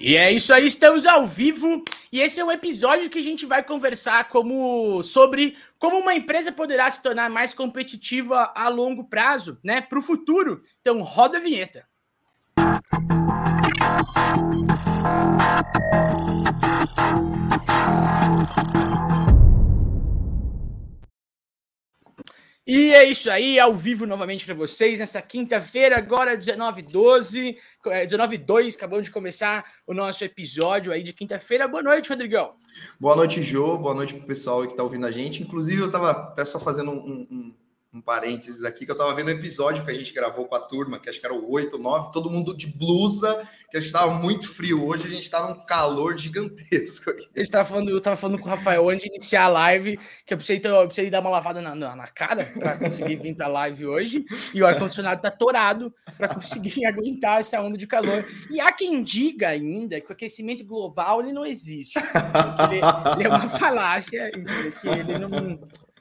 E é isso aí, estamos ao vivo e esse é um episódio que a gente vai conversar como sobre como uma empresa poderá se tornar mais competitiva a longo prazo, né, para o futuro. Então, roda a vinheta. E é isso aí, ao vivo novamente para vocês nessa quinta-feira, agora 19 12, 19 2, acabamos de começar o nosso episódio aí de quinta-feira. Boa noite, Rodrigão. Boa noite, Jô. Boa noite pro pessoal que está ouvindo a gente. Inclusive, eu estava até só fazendo um, um, um parênteses aqui, que eu estava vendo o episódio que a gente gravou com a turma, que acho que era o 8, 9, todo mundo de blusa, que a gente estava muito frio hoje, a gente estava num calor gigantesco. Aqui. Eu estava falando, eu tava falando com o Rafael antes de iniciar a live, que eu precisei, eu precisei dar uma lavada na, na, na cara para conseguir vir para a live hoje, e o ar-condicionado está torado para conseguir aguentar essa onda de calor. E há quem diga ainda que o aquecimento global ele não existe. Ele, ele é uma falácia, que ele não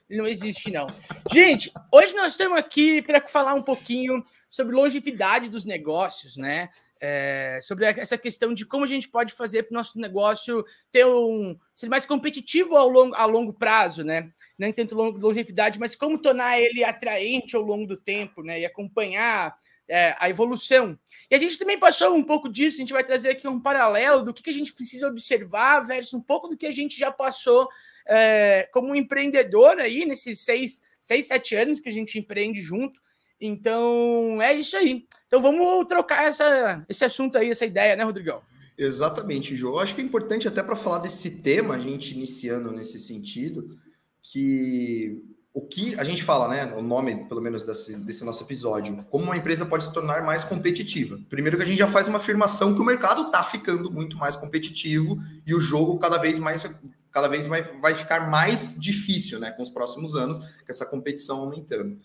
não existe, não. Gente, hoje nós estamos aqui para falar um pouquinho sobre longevidade dos negócios, né? É, sobre essa questão de como a gente pode fazer para o nosso negócio ter um ser mais competitivo ao longo, a longo prazo, né? Nem tanto longevidade, mas como tornar ele atraente ao longo do tempo, né? E acompanhar é, a evolução. E a gente também passou um pouco disso, a gente vai trazer aqui um paralelo do que, que a gente precisa observar versus um pouco do que a gente já passou é, como empreendedor aí nesses seis, seis, sete anos que a gente empreende junto. Então, é isso aí. Então, vamos trocar essa, esse assunto aí, essa ideia, né, Rodrigão? Exatamente, João. Acho que é importante até para falar desse tema, a gente iniciando nesse sentido, que o que a gente fala, né? O nome, pelo menos, desse, desse, nosso episódio, como uma empresa pode se tornar mais competitiva. Primeiro que a gente já faz uma afirmação que o mercado está ficando muito mais competitivo e o jogo cada vez mais cada vez vai, vai ficar mais difícil, né, com os próximos anos, com essa competição aumentando.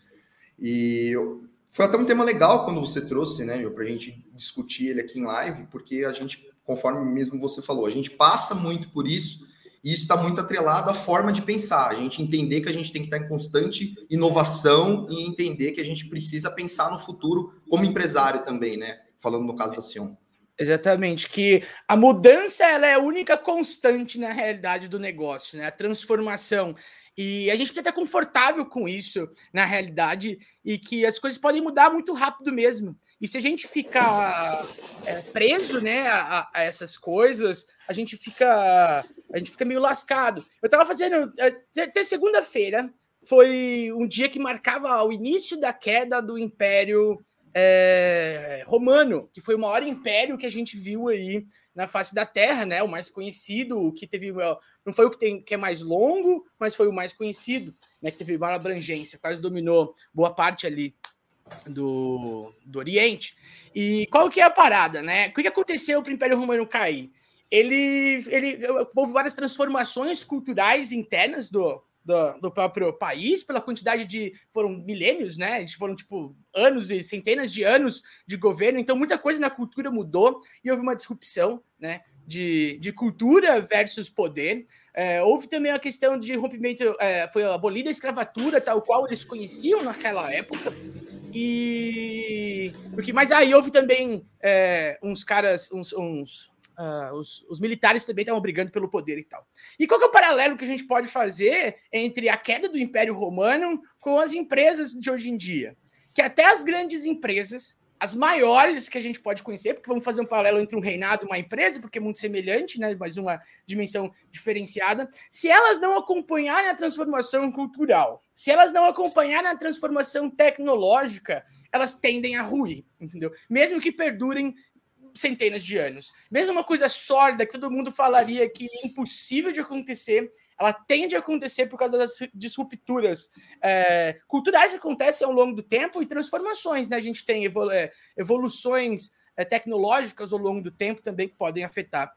E foi até um tema legal quando você trouxe, né, para a gente discutir ele aqui em live, porque a gente, conforme mesmo você falou, a gente passa muito por isso e isso está muito atrelado à forma de pensar, a gente entender que a gente tem que estar em constante inovação e entender que a gente precisa pensar no futuro como empresário também, né? Falando no caso da Sion. Exatamente, que a mudança ela é a única constante na realidade do negócio, né? A transformação. E a gente precisa estar confortável com isso na realidade e que as coisas podem mudar muito rápido mesmo. E se a gente ficar é, preso né, a, a, essas coisas, a gente fica a gente fica meio lascado. Eu estava fazendo até segunda-feira foi um dia que marcava o início da queda do Império é, romano, que foi o maior império que a gente viu aí na face da Terra, né? O mais conhecido, o que teve não foi o que tem que é mais longo, mas foi o mais conhecido, né? Que teve maior abrangência, quase dominou boa parte ali do, do Oriente. E qual que é a parada, né? O que aconteceu para o Império Romano cair? Ele, ele houve várias transformações culturais internas do, do, do, próprio país, pela quantidade de. Foram milênios, né? Foram, tipo, anos e centenas de anos de governo, então muita coisa na cultura mudou e houve uma disrupção, né? De, de cultura versus poder. É, houve também a questão de rompimento, é, foi abolida a escravatura, tal qual eles conheciam naquela época. E. Porque, mas aí houve também é, uns caras, uns, uns Uh, os, os, militares também estavam brigando pelo poder e tal. E qual é o paralelo que a gente pode fazer entre a queda do Império Romano com as empresas de hoje em dia? Que até as grandes empresas, as maiores que a gente pode conhecer, porque vamos fazer um paralelo entre um reinado e uma empresa, porque é muito semelhante, né, mas uma dimensão diferenciada. Se elas não acompanharem a transformação cultural, se elas não acompanharem a transformação tecnológica, elas tendem a ruir, entendeu? Mesmo que perdurem centenas de anos. Mesmo uma coisa sólida que todo mundo falaria que é impossível de acontecer, ela tende a acontecer por causa das disrupturas é, culturais que acontecem ao longo do tempo e transformações. Né? A gente tem evolu é, evoluções é, tecnológicas ao longo do tempo também que podem afetar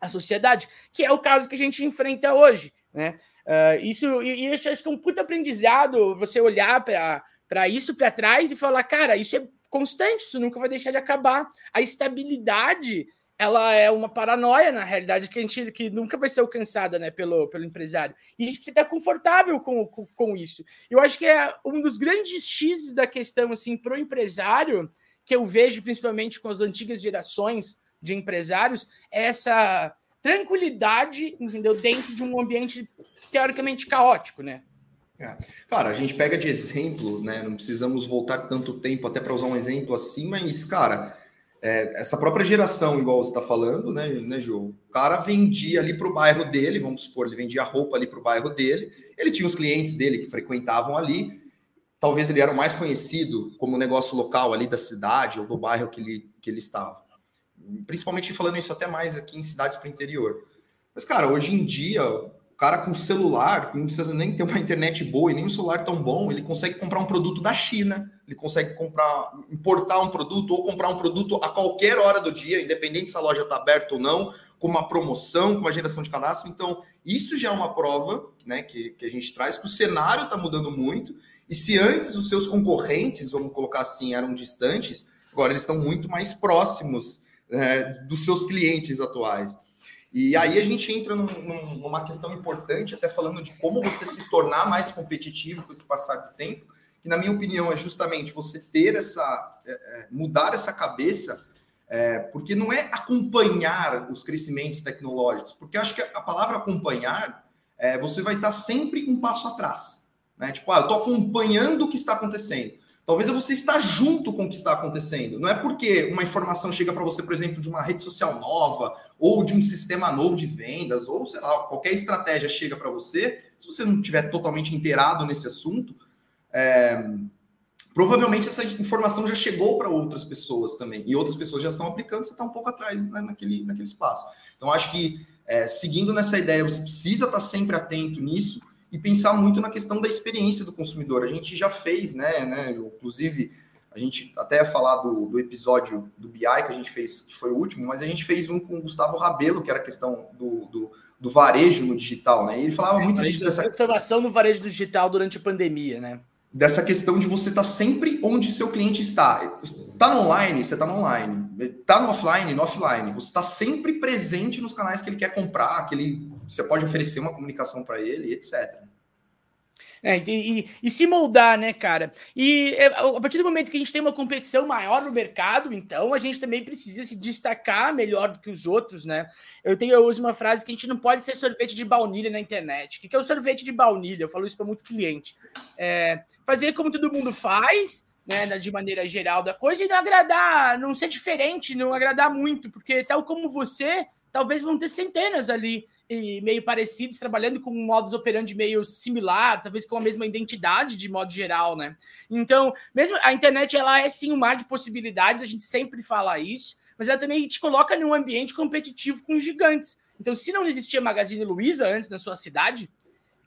a sociedade, que é o caso que a gente enfrenta hoje. Né? Uh, isso e, e acho que é um puto aprendizado você olhar para isso para trás e falar, cara, isso é constante, isso nunca vai deixar de acabar. A estabilidade, ela é uma paranoia, na realidade, que a gente que nunca vai ser alcançada né, pelo, pelo empresário. E a gente precisa estar confortável com, com, com isso. Eu acho que é um dos grandes X da questão assim, para o empresário, que eu vejo principalmente com as antigas gerações de empresários é essa tranquilidade, entendeu? Dentro de um ambiente teoricamente caótico, né? É. Cara, a gente pega de exemplo, né? Não precisamos voltar tanto tempo até para usar um exemplo assim, mas, cara, é, essa própria geração, igual você está falando, né, né, Ju? O cara vendia ali para o bairro dele, vamos supor, ele vendia roupa ali para o bairro dele, ele tinha os clientes dele que frequentavam ali, talvez ele era o mais conhecido como negócio local ali da cidade ou do bairro que ele, que ele estava. Principalmente falando isso até mais aqui em cidades para o interior. Mas, cara, hoje em dia, cara com celular, não precisa nem ter uma internet boa e nem um celular tão bom, ele consegue comprar um produto da China, ele consegue comprar, importar um produto ou comprar um produto a qualquer hora do dia, independente se a loja está aberta ou não, com uma promoção, com uma geração de cadastro. Então, isso já é uma prova né, que, que a gente traz que o cenário está mudando muito e se antes os seus concorrentes, vamos colocar assim, eram distantes, agora eles estão muito mais próximos é, dos seus clientes atuais. E aí a gente entra num, numa questão importante, até falando de como você se tornar mais competitivo com esse passar do tempo, que na minha opinião é justamente você ter essa, é, é mudar essa cabeça, é, porque não é acompanhar os crescimentos tecnológicos, porque acho que a palavra acompanhar, é, você vai estar sempre um passo atrás. Né? Tipo, ah, eu estou acompanhando o que está acontecendo. Talvez você está junto com o que está acontecendo. Não é porque uma informação chega para você, por exemplo, de uma rede social nova, ou de um sistema novo de vendas, ou sei lá, qualquer estratégia chega para você, se você não estiver totalmente inteirado nesse assunto, é, provavelmente essa informação já chegou para outras pessoas também, e outras pessoas já estão aplicando, você está um pouco atrás né, naquele, naquele espaço. Então, acho que é, seguindo nessa ideia, você precisa estar sempre atento nisso, e pensar muito na questão da experiência do consumidor. A gente já fez, né, né inclusive, a gente até ia falar do, do episódio do BI que a gente fez, que foi o último, mas a gente fez um com o Gustavo Rabelo, que era a questão do, do, do varejo no digital, né? E ele falava é, muito disso. Dessa transformação no varejo digital durante a pandemia, né? Dessa questão de você estar tá sempre onde seu cliente está. Está no online, você está no online. Está no offline, no offline. Você está sempre presente nos canais que ele quer comprar, que ele, você pode oferecer uma comunicação para ele, etc. É, e, e, e, se moldar, né, cara? E é, a partir do momento que a gente tem uma competição maior no mercado, então a gente também precisa se destacar melhor do que os outros, né? Eu tenho eu uso uma frase que a gente não pode ser sorvete de baunilha na internet. O que é o sorvete de baunilha? Eu falo isso para muito cliente. É, fazer como todo mundo faz, né, de maneira geral da coisa, e não agradar, não ser diferente, não agradar muito, porque tal como você, talvez vão ter centenas ali meio parecidos, trabalhando com modus operandi meio similar, talvez com a mesma identidade de modo geral, né? Então, mesmo a internet ela é sim um mar de possibilidades, a gente sempre fala isso, mas ela também te coloca num ambiente competitivo com gigantes. Então, se não existia Magazine Luiza antes na sua cidade,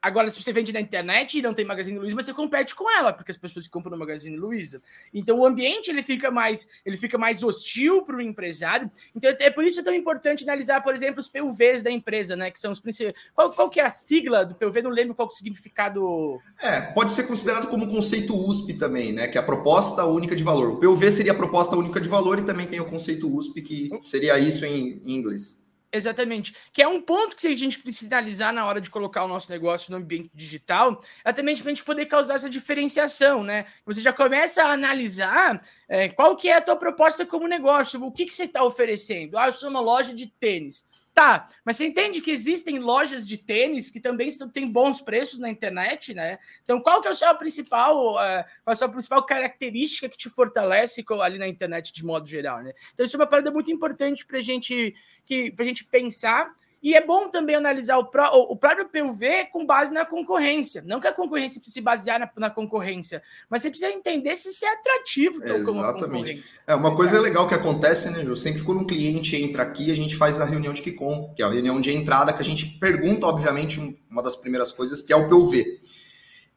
Agora, se você vende na internet e não tem Magazine Luiza, você compete com ela, porque as pessoas compram no Magazine Luiza. Então, o ambiente ele fica mais, ele fica mais hostil para o empresário. Então, é por isso que é tão importante analisar, por exemplo, os PUVs da empresa, né? Que são os principais. Qual, qual que é a sigla do PUV? Não lembro qual é o significado. É, pode ser considerado como conceito USP também, né? Que é a proposta única de valor. O PUV seria a proposta única de valor e também tem o conceito USP, que seria isso em inglês. Exatamente. Que é um ponto que a gente precisa analisar na hora de colocar o nosso negócio no ambiente digital, é também para a gente poder causar essa diferenciação, né? Você já começa a analisar é, qual que é a tua proposta como negócio, o que, que você está oferecendo. Ah, eu sou uma loja de tênis. Tá, mas você entende que existem lojas de tênis que também têm bons preços na internet, né? Então, qual que é a sua principal, uh, a sua principal característica que te fortalece ali na internet de modo geral, né? Então, isso é uma parada muito importante para gente, que, gente pensar e é bom também analisar o, pró, o, próprio PUV com base na concorrência. Não que a concorrência precise se basear na, na concorrência, mas você precisa entender se isso é atrativo Exatamente. É, uma coisa legal que acontece, né, Ju? Sempre quando um cliente entra aqui, a gente faz a reunião de Kikon, que é a reunião de entrada, que a gente pergunta, obviamente, uma das primeiras coisas, que é o PUV.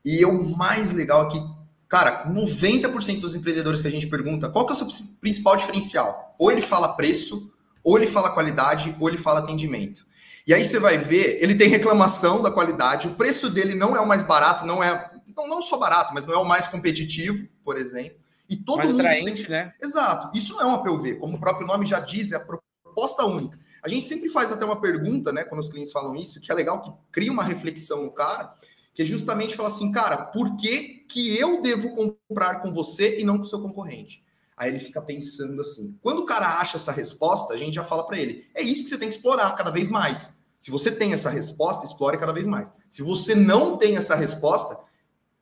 E o mais legal aqui, cara, 90% dos empreendedores que a gente pergunta, qual que é o seu principal diferencial? Ou ele fala preço, ou ele fala qualidade, ou ele fala atendimento. E aí você vai ver, ele tem reclamação da qualidade, o preço dele não é o mais barato, não é, não, não só barato, mas não é o mais competitivo, por exemplo. E todo mais mundo atraente, sempre... né? Exato. Isso não é uma PUV, como o próprio nome já diz, é a proposta única. A gente sempre faz até uma pergunta, né, quando os clientes falam isso, que é legal que cria uma reflexão no cara, que é justamente falar assim, cara, por que, que eu devo comprar com você e não com o seu concorrente? Aí ele fica pensando assim. Quando o cara acha essa resposta, a gente já fala para ele: é isso que você tem que explorar cada vez mais. Se você tem essa resposta, explore cada vez mais. Se você não tem essa resposta,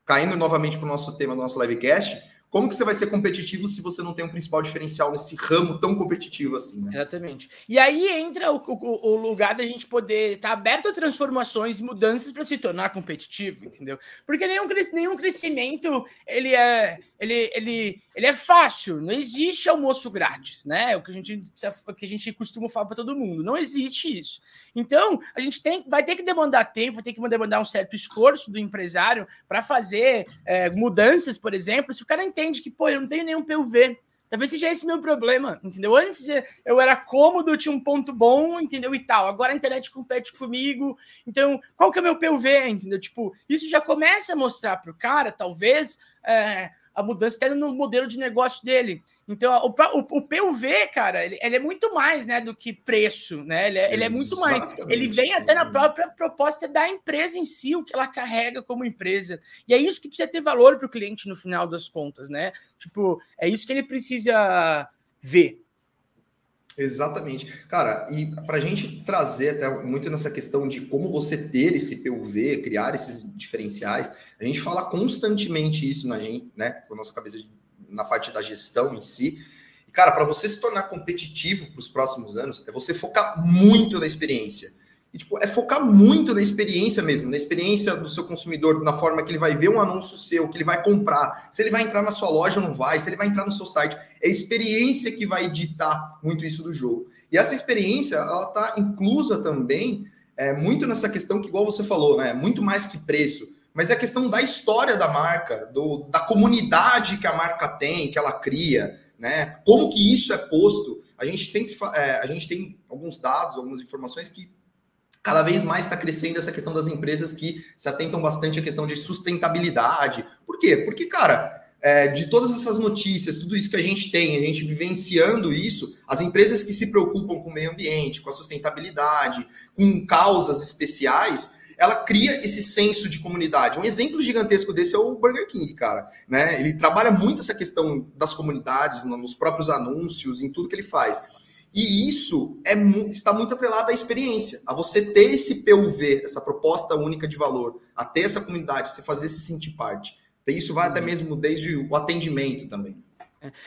caindo novamente para o nosso tema do nosso livecast, como que você vai ser competitivo se você não tem um principal diferencial nesse ramo tão competitivo assim, né? Exatamente. E aí entra o, o, o lugar da gente poder estar tá aberto a transformações mudanças para se tornar competitivo, entendeu? Porque nenhum, nenhum crescimento ele é, ele, ele, ele é fácil. Não existe almoço grátis, né? É o que a gente, o que a gente costuma falar para todo mundo. Não existe isso. Então, a gente tem, vai ter que demandar tempo, vai ter que demandar um certo esforço do empresário para fazer é, mudanças, por exemplo. Se o cara entende que, pô, eu não tenho nenhum PUV. Talvez seja esse meu problema, entendeu? Antes eu era cômodo, tinha um ponto bom, entendeu? E tal. Agora a internet compete comigo. Então, qual que é o meu PUV, entendeu? Tipo, isso já começa a mostrar para o cara, talvez, é, a mudança está no modelo de negócio dele. Então, o, o, o PUV, cara, ele, ele, é muito mais né, do que preço, né? Ele é, ele é muito mais. Ele vem até na própria proposta da empresa em si, o que ela carrega como empresa. E é isso que precisa ter valor para o cliente no final das contas, né? Tipo, é isso que ele precisa ver. Exatamente. Cara, e para a gente trazer até muito nessa questão de como você ter esse PUV, criar esses diferenciais, a gente fala constantemente isso na gente, né, com a nossa cabeça na parte da gestão em si. E, cara, para você se tornar competitivo para os próximos anos, é você focar muito na experiência. E, tipo, é focar muito na experiência mesmo, na experiência do seu consumidor, na forma que ele vai ver um anúncio seu, que ele vai comprar, se ele vai entrar na sua loja ou não vai, se ele vai entrar no seu site. É a experiência que vai ditar muito isso do jogo. E essa experiência, ela está inclusa também é, muito nessa questão que, igual você falou, né? Muito mais que preço, mas é a questão da história da marca, do, da comunidade que a marca tem, que ela cria, né? Como que isso é posto. A gente sempre é, a gente tem alguns dados, algumas informações que cada vez mais está crescendo essa questão das empresas que se atentam bastante à questão de sustentabilidade. Por quê? Porque, cara, é, de todas essas notícias, tudo isso que a gente tem, a gente vivenciando isso, as empresas que se preocupam com o meio ambiente, com a sustentabilidade, com causas especiais, ela cria esse senso de comunidade. Um exemplo gigantesco desse é o Burger King, cara. Né? Ele trabalha muito essa questão das comunidades, nos próprios anúncios, em tudo que ele faz. E isso é, está muito atrelado à experiência, a você ter esse PUV, essa proposta única de valor, a ter essa comunidade, você fazer se sentir parte. Isso vai até uhum. mesmo desde o atendimento também.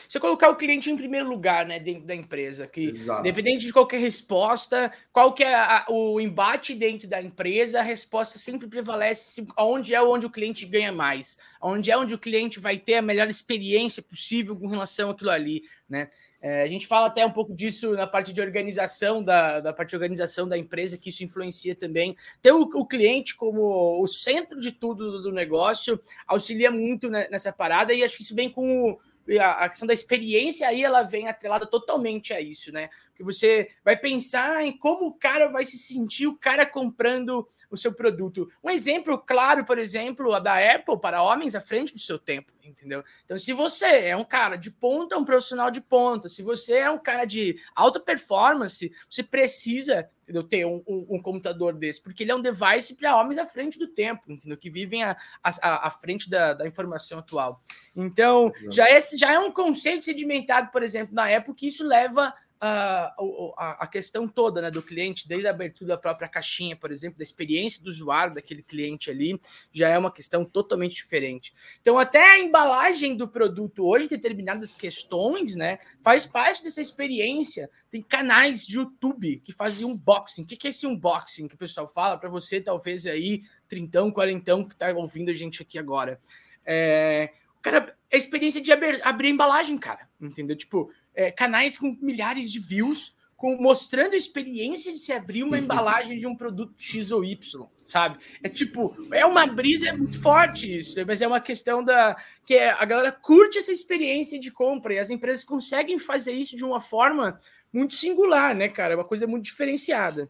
Você colocar o cliente em primeiro lugar, né, dentro da empresa, que Exato. independente de qualquer resposta, qual que é a, o embate dentro da empresa, a resposta sempre prevalece onde é onde o cliente ganha mais, onde é onde o cliente vai ter a melhor experiência possível com relação àquilo ali, né? É, a gente fala até um pouco disso na parte de organização da, da parte de organização da empresa, que isso influencia também. Ter o, o cliente como o centro de tudo do, negócio auxilia muito nessa parada, e acho que isso vem com a, a questão da experiência aí ela vem atrelada totalmente a isso, né? que você vai pensar em como o cara vai se sentir, o cara comprando o seu produto. Um exemplo claro, por exemplo, a da Apple para homens à frente do seu tempo, entendeu? Então, se você é um cara de ponta, um profissional de ponta, se você é um cara de alta performance, você precisa entendeu, ter um, um, um computador desse, porque ele é um device para homens à frente do tempo, entendeu? Que vivem à, à, à frente da, da informação atual. Então, já é, já é um conceito sedimentado, por exemplo, na Apple, que isso leva a, a, a, questão toda né, do cliente, desde a abertura da própria caixinha, por exemplo, da experiência do usuário daquele cliente ali, já é uma questão totalmente diferente. Então, até a embalagem do produto hoje, determinadas questões, né, faz parte dessa experiência. Tem canais de YouTube que fazem unboxing. O que é esse unboxing que o pessoal fala para você, talvez aí, trintão, quarentão, que está ouvindo a gente aqui agora? É, cara, é a experiência de abrir, abrir a embalagem, cara, entendeu? Tipo, é, canais com milhares de views, com, mostrando a experiência de se abrir uma embalagem de um produto X ou Y, sabe? É tipo, é uma brisa, é muito forte isso, mas é uma questão da que é, a galera curte essa experiência de compra e as empresas conseguem fazer isso de uma forma muito singular, né, cara? É uma coisa muito diferenciada.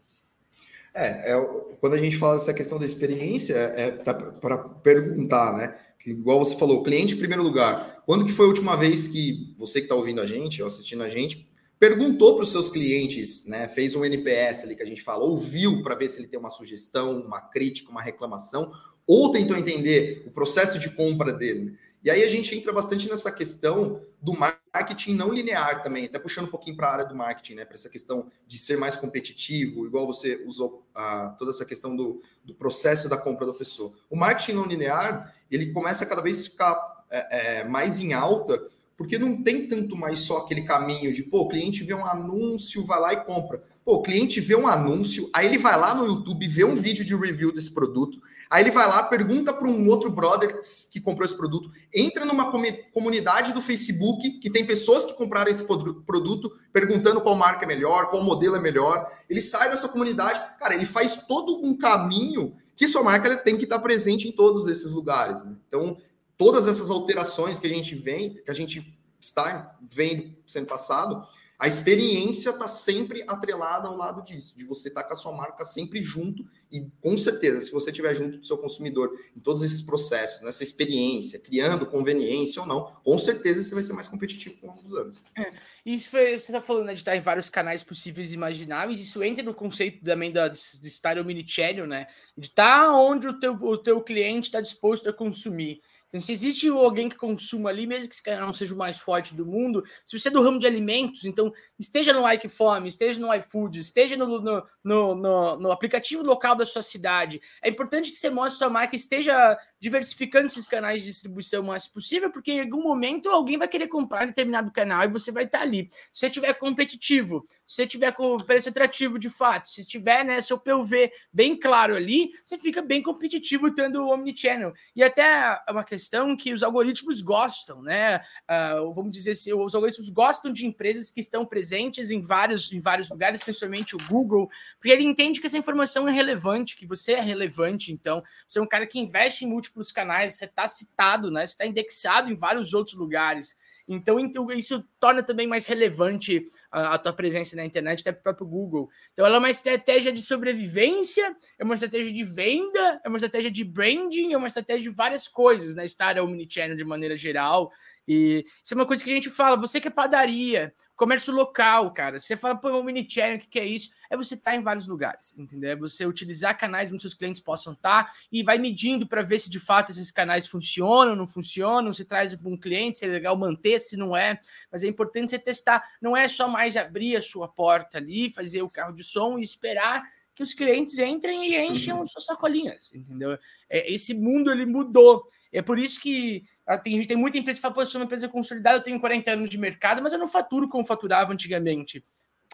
É, é quando a gente fala dessa questão da experiência, é tá para perguntar, né? Igual você falou, cliente em primeiro lugar. Quando que foi a última vez que você que está ouvindo a gente, ou assistindo a gente, perguntou para os seus clientes, né? Fez um NPS ali que a gente fala, ouviu para ver se ele tem uma sugestão, uma crítica, uma reclamação, ou tentou entender o processo de compra dele. E aí a gente entra bastante nessa questão do marketing não linear também, até puxando um pouquinho para a área do marketing, né? Para essa questão de ser mais competitivo, igual você usou ah, toda essa questão do, do processo da compra da pessoa. O marketing não linear, ele começa a cada vez ficar é, é, mais em alta, porque não tem tanto mais só aquele caminho de, pô, o cliente vê um anúncio, vai lá e compra. Pô, o cliente vê um anúncio, aí ele vai lá no YouTube, vê um vídeo de review desse produto, aí ele vai lá, pergunta para um outro brother que comprou esse produto, entra numa comunidade do Facebook que tem pessoas que compraram esse produto, perguntando qual marca é melhor, qual modelo é melhor. Ele sai dessa comunidade, cara, ele faz todo um caminho que sua marca tem que estar presente em todos esses lugares. Né? Então, todas essas alterações que a gente vem, que a gente está vendo sendo passado, a experiência está sempre atrelada ao lado disso, de você estar tá com a sua marca sempre junto e com certeza, se você estiver junto do seu consumidor em todos esses processos, nessa experiência, criando conveniência ou não, com certeza você vai ser mais competitivo com os anos. É, isso foi, você está falando né, de estar em vários canais possíveis e imagináveis, isso entra no conceito também da, de, estar omnichannel, né? De estar onde o teu, o teu cliente está disposto a consumir. Então, se existe alguém que consuma ali, mesmo que esse cara não seja o mais forte do mundo, se você é do ramo de alimentos, então esteja no Ike Fome, esteja no iFood, esteja no, no, no, no, aplicativo local da sua cidade. É importante que você mostre sua marca, esteja diversificando esses canais de distribuição o mais possível, porque em algum momento alguém vai querer comprar determinado canal e você vai estar ali. Se você tiver competitivo, se você tiver com preço atrativo de fato, se tiver né, seu PUV bem claro ali, você fica bem competitivo tendo o Omnichannel. E até uma questão que os algoritmos gostam, né? Uh, vamos dizer assim, os algoritmos gostam de empresas que estão presentes em vários, em vários lugares, principalmente o Google, porque ele entende que essa informação é relevante, que você é relevante, então você é um cara que investe em múltiplos canais, você está citado, né? Você está indexado em vários outros lugares. Então, então, isso torna também mais relevante a, tua presença na internet, até para o próprio Google. Então, ela é uma estratégia de sobrevivência, é uma estratégia de venda, é uma estratégia de branding, é uma estratégia de várias coisas, né? Estar omnichannel de maneira geral. E isso é uma coisa que a gente fala, você que é padaria, comércio local, cara. Você fala, pô, o mini channel, o que, que é isso? É você estar tá em vários lugares, entendeu? É você utilizar canais onde seus clientes possam estar tá, e vai medindo para ver se de fato esses canais funcionam, não funcionam, se traz um cliente, se é legal manter, se não é. Mas é importante você testar. Não é só mais abrir a sua porta ali, fazer o carro de som e esperar que os clientes entrem e enchem uhum. suas sacolinhas, entendeu? É, esse mundo ele mudou. É por isso que ah, tem, tem muita empresa que fala, pô, eu sou uma empresa consolidada, eu tenho 40 anos de mercado, mas eu não faturo como faturava antigamente.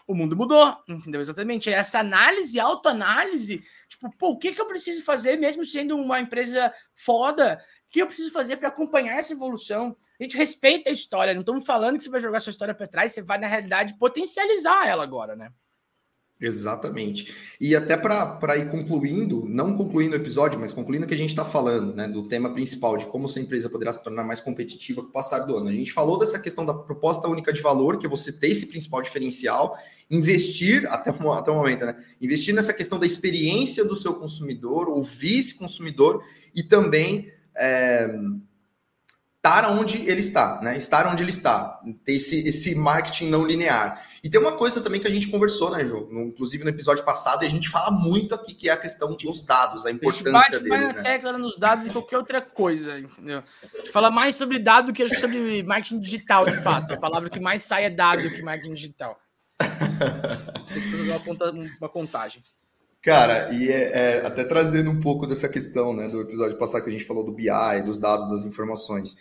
O mundo mudou, entendeu? Exatamente. É essa análise, autoanálise, tipo, pô, o que, que eu preciso fazer, mesmo sendo uma empresa foda, o que eu preciso fazer para acompanhar essa evolução? A gente respeita a história, não estamos falando que você vai jogar sua história para trás, você vai, na realidade, potencializar ela agora, né? Exatamente. E até para ir concluindo, não concluindo o episódio, mas concluindo o que a gente está falando, né, do tema principal, de como sua empresa poderá se tornar mais competitiva com o passar do ano. A gente falou dessa questão da proposta única de valor, que é você ter esse principal diferencial, investir, até até o momento, né? Investir nessa questão da experiência do seu consumidor, ouvir esse consumidor e também. É, estar onde ele está, né? Estar onde ele está, ter esse, esse marketing não linear. E tem uma coisa também que a gente conversou, né, João? Inclusive no episódio passado, e a gente fala muito aqui, que é a questão dos dados, a importância a gente bate deles. né? tecla nos dados e qualquer outra coisa, entendeu? A gente fala mais sobre dado que sobre marketing digital, de fato. A palavra que mais sai é dado que marketing digital. Tem que fazer uma, conta, uma contagem. Cara, e é, é, até trazendo um pouco dessa questão, né, do episódio passado que a gente falou do BI, dos dados, das informações.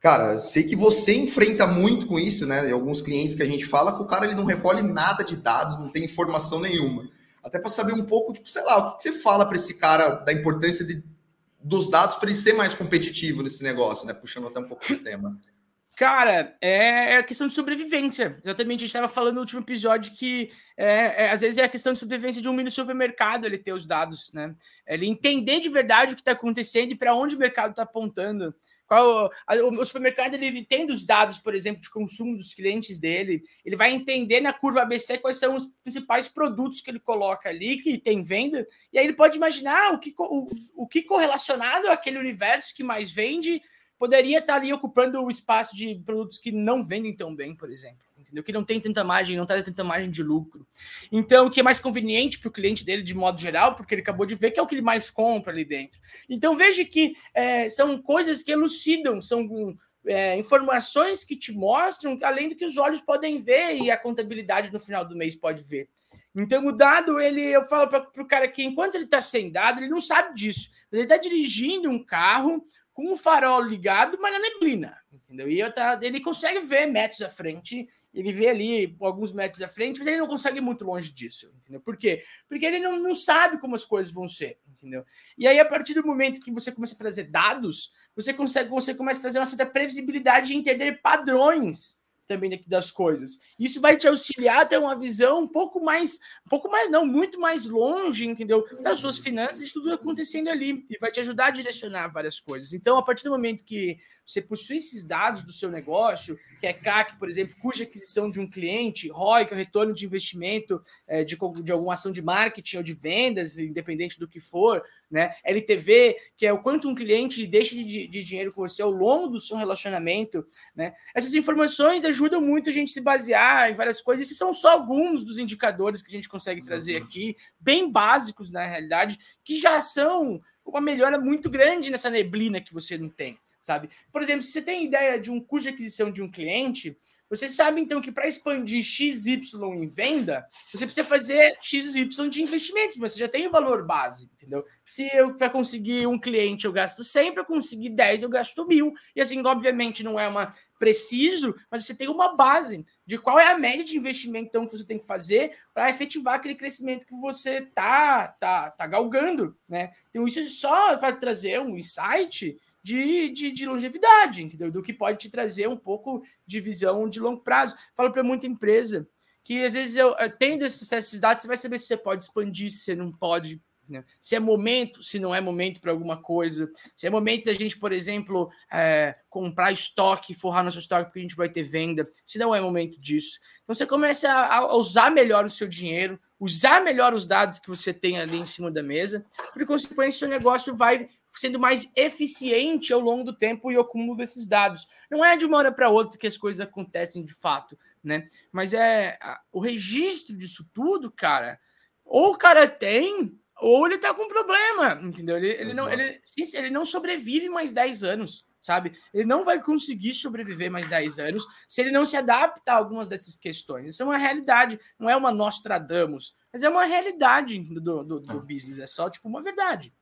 Cara, eu sei que você enfrenta muito com isso, né? E alguns clientes que a gente fala que o cara ele não recolhe nada de dados, não tem informação nenhuma. Até para saber um pouco, tipo, sei lá, o que você fala para esse cara da importância de, dos dados para ele ser mais competitivo nesse negócio, né? Puxando até um pouco do tema. Cara, é, é a questão de sobrevivência. Exatamente, a gente estava falando no último episódio que é, é, às vezes é a questão de sobrevivência de um mini supermercado ele ter os dados, né? Ele entender de verdade o que está acontecendo e para onde o mercado está apontando. Qual, a, o supermercado ele tem os dados, por exemplo, de consumo dos clientes dele. Ele vai entender na curva ABC quais são os principais produtos que ele coloca ali, que tem venda, e aí ele pode imaginar o que, o, o que correlacionado àquele universo que mais vende poderia estar ali ocupando o espaço de produtos que não vendem tão bem, por exemplo entendeu? Que não tem tanta margem, não traz tanta margem de lucro. Então, o que é mais conveniente para o cliente dele, de modo geral, porque ele acabou de ver que é o que ele mais compra ali dentro. Então, veja que é, são coisas que elucidam, são é, informações que te mostram, além do que os olhos podem ver e a contabilidade no final do mês pode ver. Então, o dado, ele, eu falo para o cara que enquanto ele está sem dado, ele não sabe disso. Ele está dirigindo um carro com o farol ligado, mas na neblina, entendeu? E tá, ele consegue ver metros à frente, ele vê ali alguns metros à frente, mas ele não consegue ir muito longe disso, entendeu? Por quê? Porque ele não, não sabe como as coisas vão ser, entendeu? E aí, a partir do momento que você começa a trazer dados, você consegue, você começa a trazer uma certa previsibilidade de entender padrões também daqui das coisas. Isso vai te auxiliar a ter uma visão um pouco mais, um pouco mais não, muito mais longe, entendeu? Das suas finanças e tudo acontecendo ali e vai te ajudar a direcionar várias coisas. Então, a partir do momento que você possui esses dados do seu negócio, que é CAC, por exemplo, cuja aquisição de um cliente, ROI, que é o retorno de investimento é, de, de alguma ação de marketing ou de vendas, independente do que for, né? LTV, que é o quanto um cliente deixa de, de dinheiro com você ao longo do seu relacionamento, né? Essas informações ajudam muito a gente se basear em várias coisas. Esses são só alguns dos indicadores que a gente consegue trazer uhum. aqui, bem básicos na realidade, que já são uma melhora muito grande nessa neblina que você não tem, sabe? Por exemplo, se você tem ideia de um custo de aquisição de um cliente, você sabe então que para expandir XY em venda, você precisa fazer XY de investimento, mas você já tem o valor base, entendeu? Se eu para conseguir um cliente eu gasto 100, para conseguir 10 eu gasto mil, e assim, obviamente não é uma preciso, mas você tem uma base de qual é a média de investimento então, que você tem que fazer para efetivar aquele crescimento que você tá tá, tá galgando, né? Então isso só para trazer um insight de, de, de, longevidade, entendeu? Do que pode te trazer um pouco de visão de longo prazo. Falo para muita empresa que às vezes eu, tendo esses dados, você vai saber se você pode expandir, se você não pode. Né? Se é momento, se não é momento para alguma coisa, se é momento da gente, por exemplo, é, comprar estoque, forrar nosso estoque porque a gente vai ter venda, se não é momento disso. Então você começa a, a usar melhor o seu dinheiro, usar melhor os dados que você tem ali em cima da mesa, por consequência, o seu negócio vai sendo mais eficiente ao longo do tempo e o acúmulo desses dados. Não é de uma hora para outra que as coisas acontecem de fato, né? Mas é o registro disso tudo, cara. Ou o cara tem, ou ele tá com problema, entendeu? Ele, ele não, ele, ele não sobrevive mais 10 anos, sabe? Ele não vai conseguir sobreviver mais 10 anos se ele não se adaptar a algumas dessas questões. Isso é uma realidade, não é uma Nostradamus, mas é uma realidade do, do, do ah. business, é só tipo uma verdade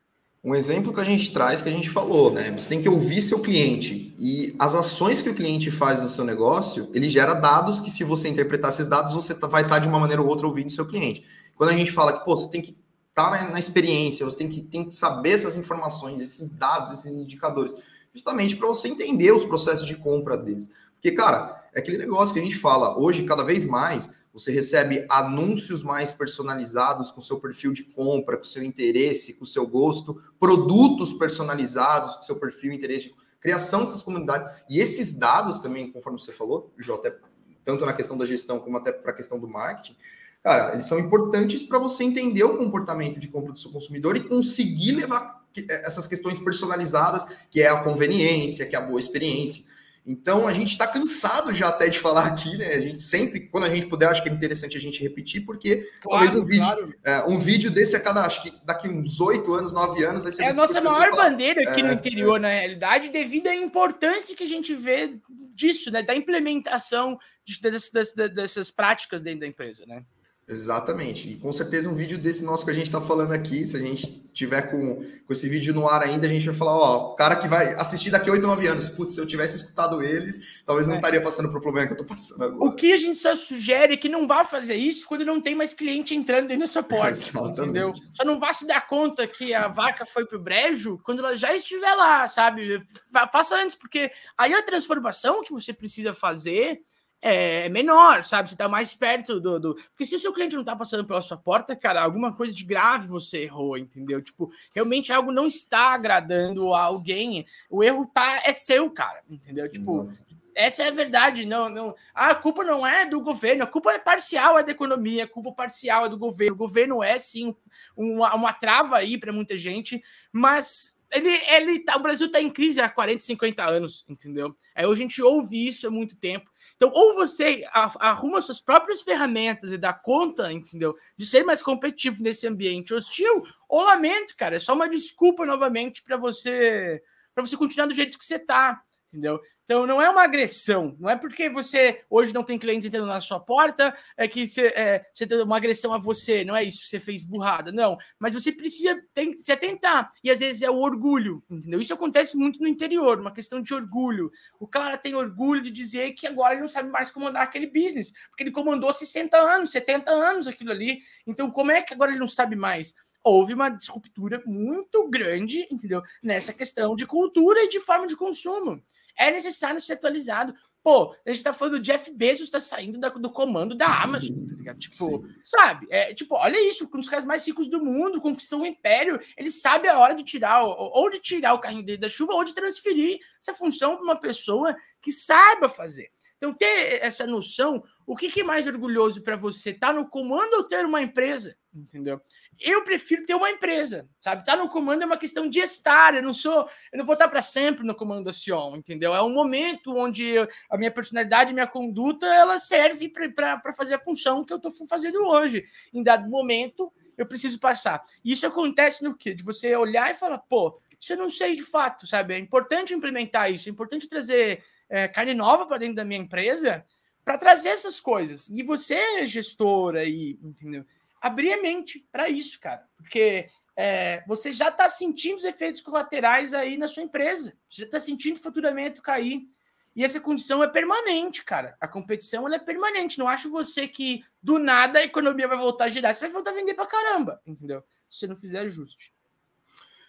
um exemplo que a gente traz, que a gente falou, né? Você tem que ouvir seu cliente e as ações que o cliente faz no seu negócio, ele gera dados que, se você interpretar esses dados, você tá, vai estar tá de uma maneira ou outra ouvindo seu cliente. Quando a gente fala que, pô, você tem que estar tá na, na, experiência, você tem que, tem que saber essas informações, esses dados, esses indicadores, justamente para você entender os processos de compra deles. Porque, cara, é aquele negócio que a gente fala hoje, cada vez mais, você recebe anúncios mais personalizados com seu perfil de compra, com seu interesse, com seu gosto, produtos personalizados com seu perfil, interesse, criação dessas comunidades. E esses dados também, conforme você falou, Jota, tanto na questão da gestão como até para a questão do marketing, cara, eles são importantes para você entender o comportamento de compra do seu consumidor e conseguir levar essas questões personalizadas, que é a conveniência, que é a boa experiência então a gente está cansado já até de falar aqui, né? A gente sempre, quando a gente puder, acho que é interessante a gente repetir, porque claro, talvez um vídeo, claro. é, um vídeo desse a cada, acho que daqui uns oito anos, nove anos, vai ser. É a nossa maior bandeira aqui é, no interior, é. na realidade, devido à importância que a gente vê disso, né? Da implementação de, dessas, dessas práticas dentro da empresa, né? Exatamente. E com certeza um vídeo desse nosso que a gente está falando aqui, se a gente tiver com, com esse vídeo no ar ainda, a gente vai falar, ó, o cara que vai assistir daqui a 8, 9 anos, putz, se eu tivesse escutado eles, talvez não é. estaria passando pelo problema que eu estou passando agora. O que a gente só sugere é que não vá fazer isso quando não tem mais cliente entrando dentro da sua porta, Exatamente. entendeu? Só não vá se dar conta que a vaca foi pro brejo quando ela já estiver lá, sabe? Faça antes, porque aí a transformação que você precisa fazer é, é menor, sabe? Você está mais perto do, do, Porque se o seu cliente não está passando pela sua porta, cara, alguma coisa de grave você errou, entendeu? Tipo, realmente algo não está agradando a alguém. O erro tá é seu, cara, entendeu? Tipo, essa é a verdade. Não, não. a culpa não é do governo, a culpa é parcial é da economia, a culpa parcial é do governo. O governo é sim uma, uma trava aí para muita gente, mas ele, ele tá, o Brasil está em crise há 40, 50 anos, entendeu? Aí a gente ouve isso há muito tempo. Então, ou você arruma suas próprias ferramentas e dá conta, entendeu? De ser mais competitivo nesse ambiente hostil, ou lamento, cara, é só uma desculpa novamente para você para você continuar do jeito que você tá, entendeu? Então não é uma agressão, não é porque você hoje não tem clientes entrando na sua porta, é que você, é, você tem uma agressão a você, não é isso você fez burrada, não. Mas você precisa tem, se atentar, e às vezes é o orgulho, entendeu? Isso acontece muito no interior, uma questão de orgulho. O cara tem orgulho de dizer que agora ele não sabe mais comandar aquele business, porque ele comandou 60 anos, 70 anos aquilo ali. Então como é que agora ele não sabe mais? houve uma disruptura muito grande, entendeu? Nessa questão de cultura e de forma de consumo é necessário ser atualizado. Pô, a gente tá falando do Jeff Bezos tá saindo da, do comando da Amazon, tá ligado? Tipo, Sim. sabe? É, tipo, olha isso, um dos caras mais ricos do mundo, conquistou o império, ele sabe a hora de tirar, ou de tirar o carrinho dele da chuva, ou de transferir essa função para uma pessoa que saiba fazer. Então, ter essa noção, o que, que é mais orgulhoso para você? Tá no comando ou ter uma empresa? Entendeu? Eu prefiro ter uma empresa, sabe? Tá no comando é uma questão de estar. Eu não sou, eu não vou estar para sempre no comando da Sion, entendeu? É um momento onde a minha personalidade, minha conduta, ela serve para fazer a função que eu estou fazendo hoje. Em dado momento, eu preciso passar. Isso acontece no quê? De você olhar e falar, pô, isso eu não sei de fato, sabe? É importante implementar isso, é importante trazer é, carne nova para dentro da minha empresa para trazer essas coisas. E você, gestora aí, entendeu? Abrir a mente para isso, cara. Porque é, você já está sentindo os efeitos colaterais aí na sua empresa. Você já está sentindo o faturamento cair. E essa condição é permanente, cara. A competição é permanente. Não acho você que do nada a economia vai voltar a girar. Você vai voltar a vender para caramba, entendeu? Se você não fizer ajuste.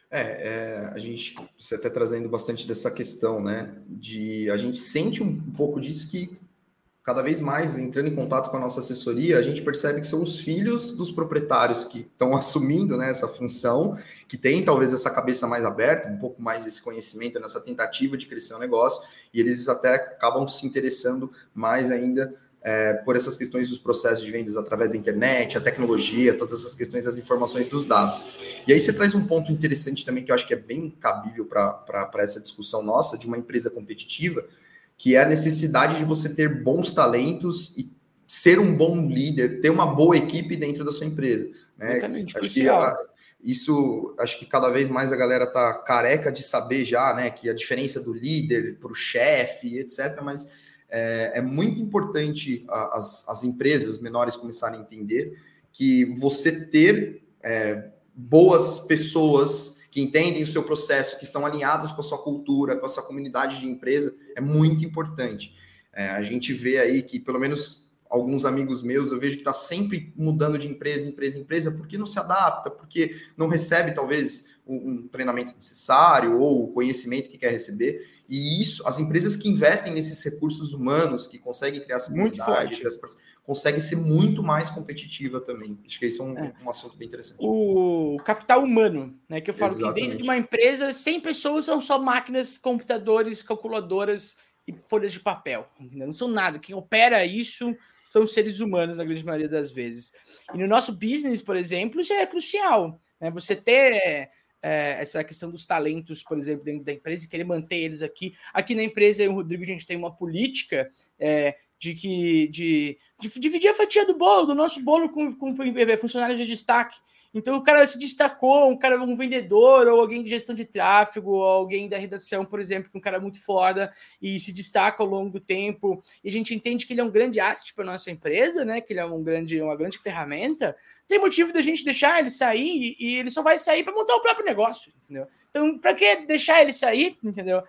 É, é, a gente, você até trazendo bastante dessa questão, né? De a gente sente um pouco disso que cada vez mais entrando em contato com a nossa assessoria, a gente percebe que são os filhos dos proprietários que estão assumindo né, essa função, que tem talvez essa cabeça mais aberta, um pouco mais desse conhecimento nessa tentativa de crescer o um negócio, e eles até acabam se interessando mais ainda é, por essas questões dos processos de vendas através da internet, a tecnologia, todas essas questões das informações dos dados. E aí você traz um ponto interessante também que eu acho que é bem cabível para essa discussão nossa de uma empresa competitiva, que é a necessidade de você ter bons talentos e ser um bom líder, ter uma boa equipe dentro da sua empresa. Né? Acho que a, isso, acho que cada vez mais a galera tá careca de saber já, né, que a diferença do líder para o chefe, etc. Mas é, é muito importante a, as, as empresas menores começarem a entender que você ter é, boas pessoas que entendem o seu processo, que estão alinhados com a sua cultura, com a sua comunidade de empresa, é muito importante. É, a gente vê aí que, pelo menos alguns amigos meus, eu vejo que está sempre mudando de empresa, empresa, empresa, porque não se adapta, porque não recebe, talvez, um, um treinamento necessário ou o conhecimento que quer receber. E isso, as empresas que investem nesses recursos humanos, que conseguem criar essa comunidade, consegue ser muito mais competitiva também. Acho que isso é um, é. um assunto bem interessante. O capital humano, né? Que eu falo Exatamente. que dentro de uma empresa, 100 pessoas são só máquinas, computadores, calculadoras e folhas de papel. Entendeu? Não são nada. Quem opera isso são seres humanos, na grande maioria das vezes. E no nosso business, por exemplo, isso é crucial. Né? Você ter é, essa questão dos talentos, por exemplo, dentro da empresa e querer manter eles aqui. Aqui na empresa, eu e o Rodrigo, a gente tem uma política é, de que de, de, dividir a fatia do bolo, do nosso bolo com, com funcionários de destaque. Então o cara se destacou, um cara, um vendedor, ou alguém de gestão de tráfego, ou alguém da redação, por exemplo, que é um cara muito foda e se destaca ao longo do tempo. E a gente entende que ele é um grande asset para nossa empresa, né? Que ele é um grande, uma grande ferramenta. Tem motivo da gente deixar ele sair e, e ele só vai sair para montar o próprio negócio, entendeu? Então, para que deixar ele sair, entendeu?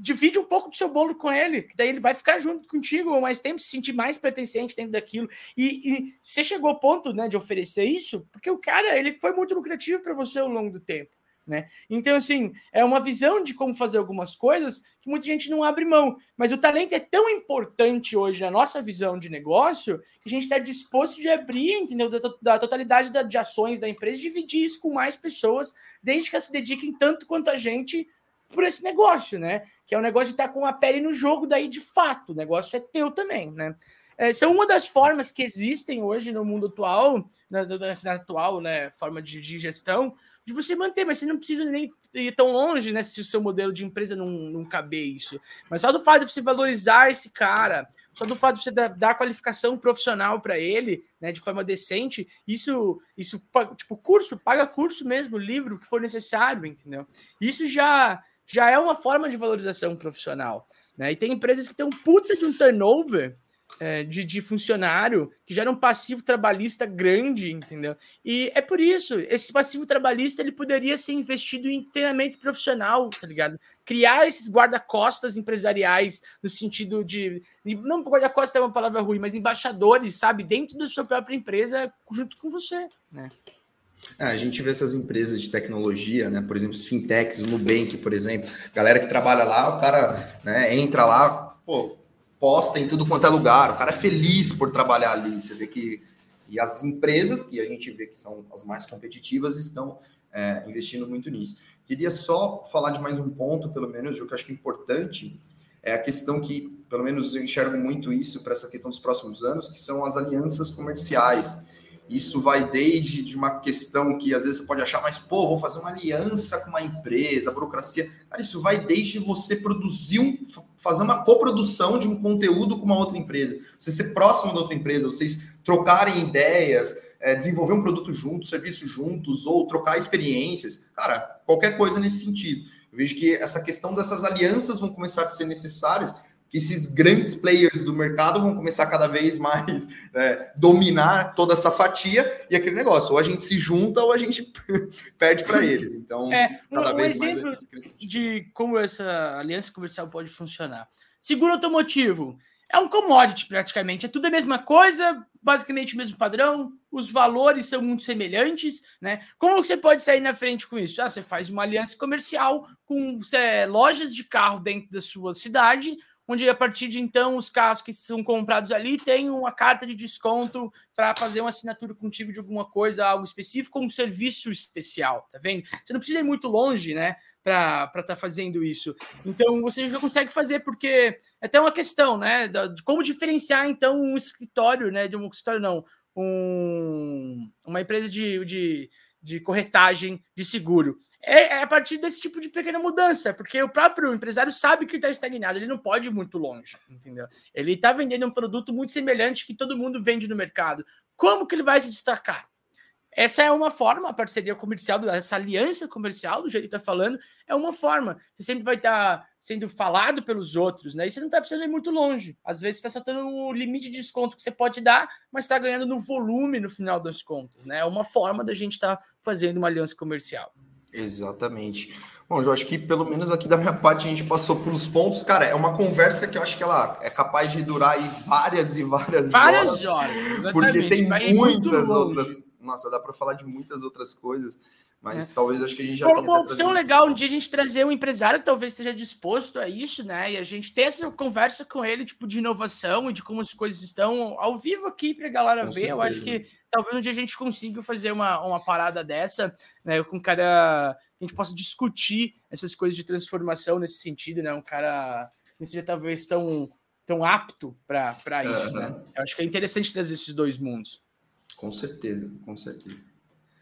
Divide um pouco do seu bolo com ele, que daí ele vai ficar junto contigo mais tempo, se sentir mais pertencente dentro daquilo. E, e você chegou ao ponto né, de oferecer isso, porque o cara ele foi muito lucrativo para você ao longo do tempo. Né? Então, assim, é uma visão de como fazer algumas coisas que muita gente não abre mão. Mas o talento é tão importante hoje na nossa visão de negócio que a gente está disposto de abrir, entendeu? Da, da totalidade da, de ações da empresa, dividir isso com mais pessoas, desde que elas se dediquem tanto quanto a gente por esse negócio, né? Que é o um negócio de estar tá com a pele no jogo daí de fato. O negócio é teu também, né? É, são uma das formas que existem hoje no mundo atual, na, na atual né, forma de, de, gestão, de você manter, mas você não precisa nem ir tão longe, né? Se o seu modelo de empresa não, não caber isso. Mas só do fato de você valorizar esse cara, só do fato de você dar, dar qualificação profissional para ele, né, de forma decente, isso, isso, tipo, curso, paga curso mesmo, livro, que for necessário, entendeu? Isso já, já é uma forma de valorização profissional, né? E tem empresas que têm um puta de um turnover é, de, de, funcionário que gera um passivo trabalhista grande, entendeu? E é por isso, esse passivo trabalhista ele poderia ser investido em treinamento profissional, tá ligado? Criar esses guarda-costas empresariais no sentido de. Não guarda-costas é uma palavra ruim, mas embaixadores, sabe? Dentro da sua própria empresa, junto com você, né? É, a gente vê essas empresas de tecnologia, né? Por exemplo, os fintechs, o Nubank, por exemplo, galera que trabalha lá, o cara né, entra lá, pô, posta em tudo quanto é lugar, o cara é feliz por trabalhar ali. Você vê que. E as empresas, que a gente vê que são as mais competitivas, estão é, investindo muito nisso. Queria só falar de mais um ponto, pelo menos, que eu acho que é importante, é a questão que, pelo menos, eu enxergo muito isso para essa questão dos próximos anos, que são as alianças comerciais. Isso vai desde de uma questão que às vezes você pode achar, mas pô, vou fazer uma aliança com uma empresa, burocracia. Cara, isso vai desde você produzir, um, fazer uma coprodução de um conteúdo com uma outra empresa, você ser próximo da outra empresa, vocês trocarem ideias, é, desenvolver um produto juntos, serviço juntos, ou trocar experiências. Cara, qualquer coisa nesse sentido. Eu vejo que essa questão dessas alianças vão começar a ser necessárias que esses grandes players do mercado vão começar cada vez mais é, dominar toda essa fatia e aquele negócio, ou a gente se junta ou a gente perde para eles. Então, é, cada um, vez exemplo mais de como essa aliança comercial pode funcionar. Seguro automotivo é um commodity praticamente, é tudo a mesma coisa, basicamente o mesmo padrão, os valores são muito semelhantes, né? Como você pode sair na frente com isso? Ah, você faz uma aliança comercial com é, lojas de carro dentro da sua cidade, onde a partir de então os carros que são comprados ali têm uma carta de desconto para fazer uma assinatura contigo de alguma coisa, algo específico, um serviço especial, tá vendo? Você não precisa ir muito longe, né? Para estar tá fazendo isso. Então você já consegue fazer, porque é até uma questão, né? De como diferenciar então um escritório, né? De um escritório, não, um, uma empresa de, de, de corretagem de seguro é, é, a partir desse tipo de pequena mudança, porque o próprio empresário sabe que está estagnado, ele não pode ir muito longe, entendeu? Ele está vendendo um produto muito semelhante que todo mundo vende no mercado. Como que ele vai se destacar? Essa é uma forma, a parceria comercial, essa aliança comercial, do jeito que está falando, é uma forma. Você sempre vai estar tá sendo falado pelos outros, né? E você não está precisando ir muito longe. Às vezes está saltando o limite de desconto que você pode dar, mas está ganhando no volume no final das contas, né? É uma forma da gente estar tá fazendo uma aliança comercial. Exatamente. Bom, eu acho que pelo menos aqui da minha parte a gente passou pelos pontos. Cara, é uma conversa que eu acho que ela é capaz de durar aí várias e várias, várias horas. horas porque tem Vai muitas outras. Nossa, dá para falar de muitas outras coisas. Mas é. talvez acho que a gente já Uma, uma opção legal um dia a gente trazer um empresário que talvez esteja disposto a isso, né? E a gente ter essa conversa com ele, tipo, de inovação e de como as coisas estão ao vivo aqui para a galera com ver. Certeza. Eu acho que talvez um dia a gente consiga fazer uma, uma parada dessa, né? Com um cara que a gente possa discutir essas coisas de transformação nesse sentido, né? Um cara que seja talvez tão, tão apto para isso, uhum. né? Eu acho que é interessante trazer esses dois mundos. Com certeza, com certeza.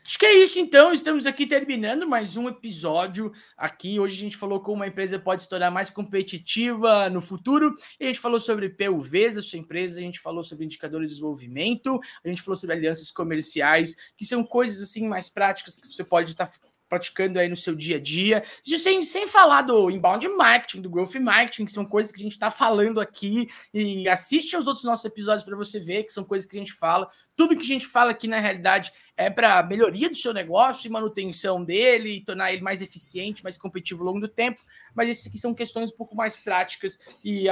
Acho que é isso então. Estamos aqui terminando mais um episódio aqui. Hoje a gente falou como uma empresa pode se tornar mais competitiva no futuro. A gente falou sobre PUVs da sua empresa, a gente falou sobre indicadores de desenvolvimento, a gente falou sobre alianças comerciais, que são coisas assim mais práticas que você pode estar praticando aí no seu dia a dia. Sem, sem falar do inbound marketing, do growth marketing, que são coisas que a gente está falando aqui. E assiste aos outros nossos episódios para você ver que são coisas que a gente fala. Tudo que a gente fala aqui, na realidade, é para melhoria do seu negócio e manutenção dele, e tornar ele mais eficiente, mais competitivo ao longo do tempo. Mas essas aqui são questões um pouco mais práticas e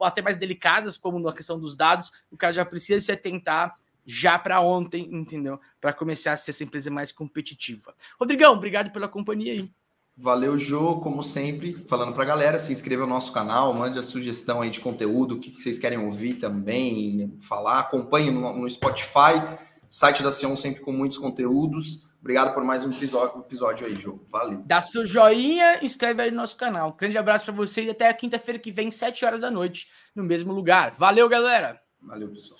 até mais delicadas, como na questão dos dados. O cara já precisa se atentar já para ontem, entendeu? Para começar a ser essa empresa mais competitiva. Rodrigão, obrigado pela companhia aí. Valeu, Jô, como sempre, falando para a galera, se inscreva no nosso canal, mande a sugestão aí de conteúdo, o que, vocês querem ouvir também, falar, acompanhe no, no Spotify, site da Sion sempre com muitos conteúdos. Obrigado por mais um episódio, episódio aí, Jô. Valeu. Dá seu joinha, inscreve aí no nosso canal. Grande abraço para vocês e até a quinta-feira que vem, 7 horas da noite, no mesmo lugar. Valeu, galera. Valeu, pessoal.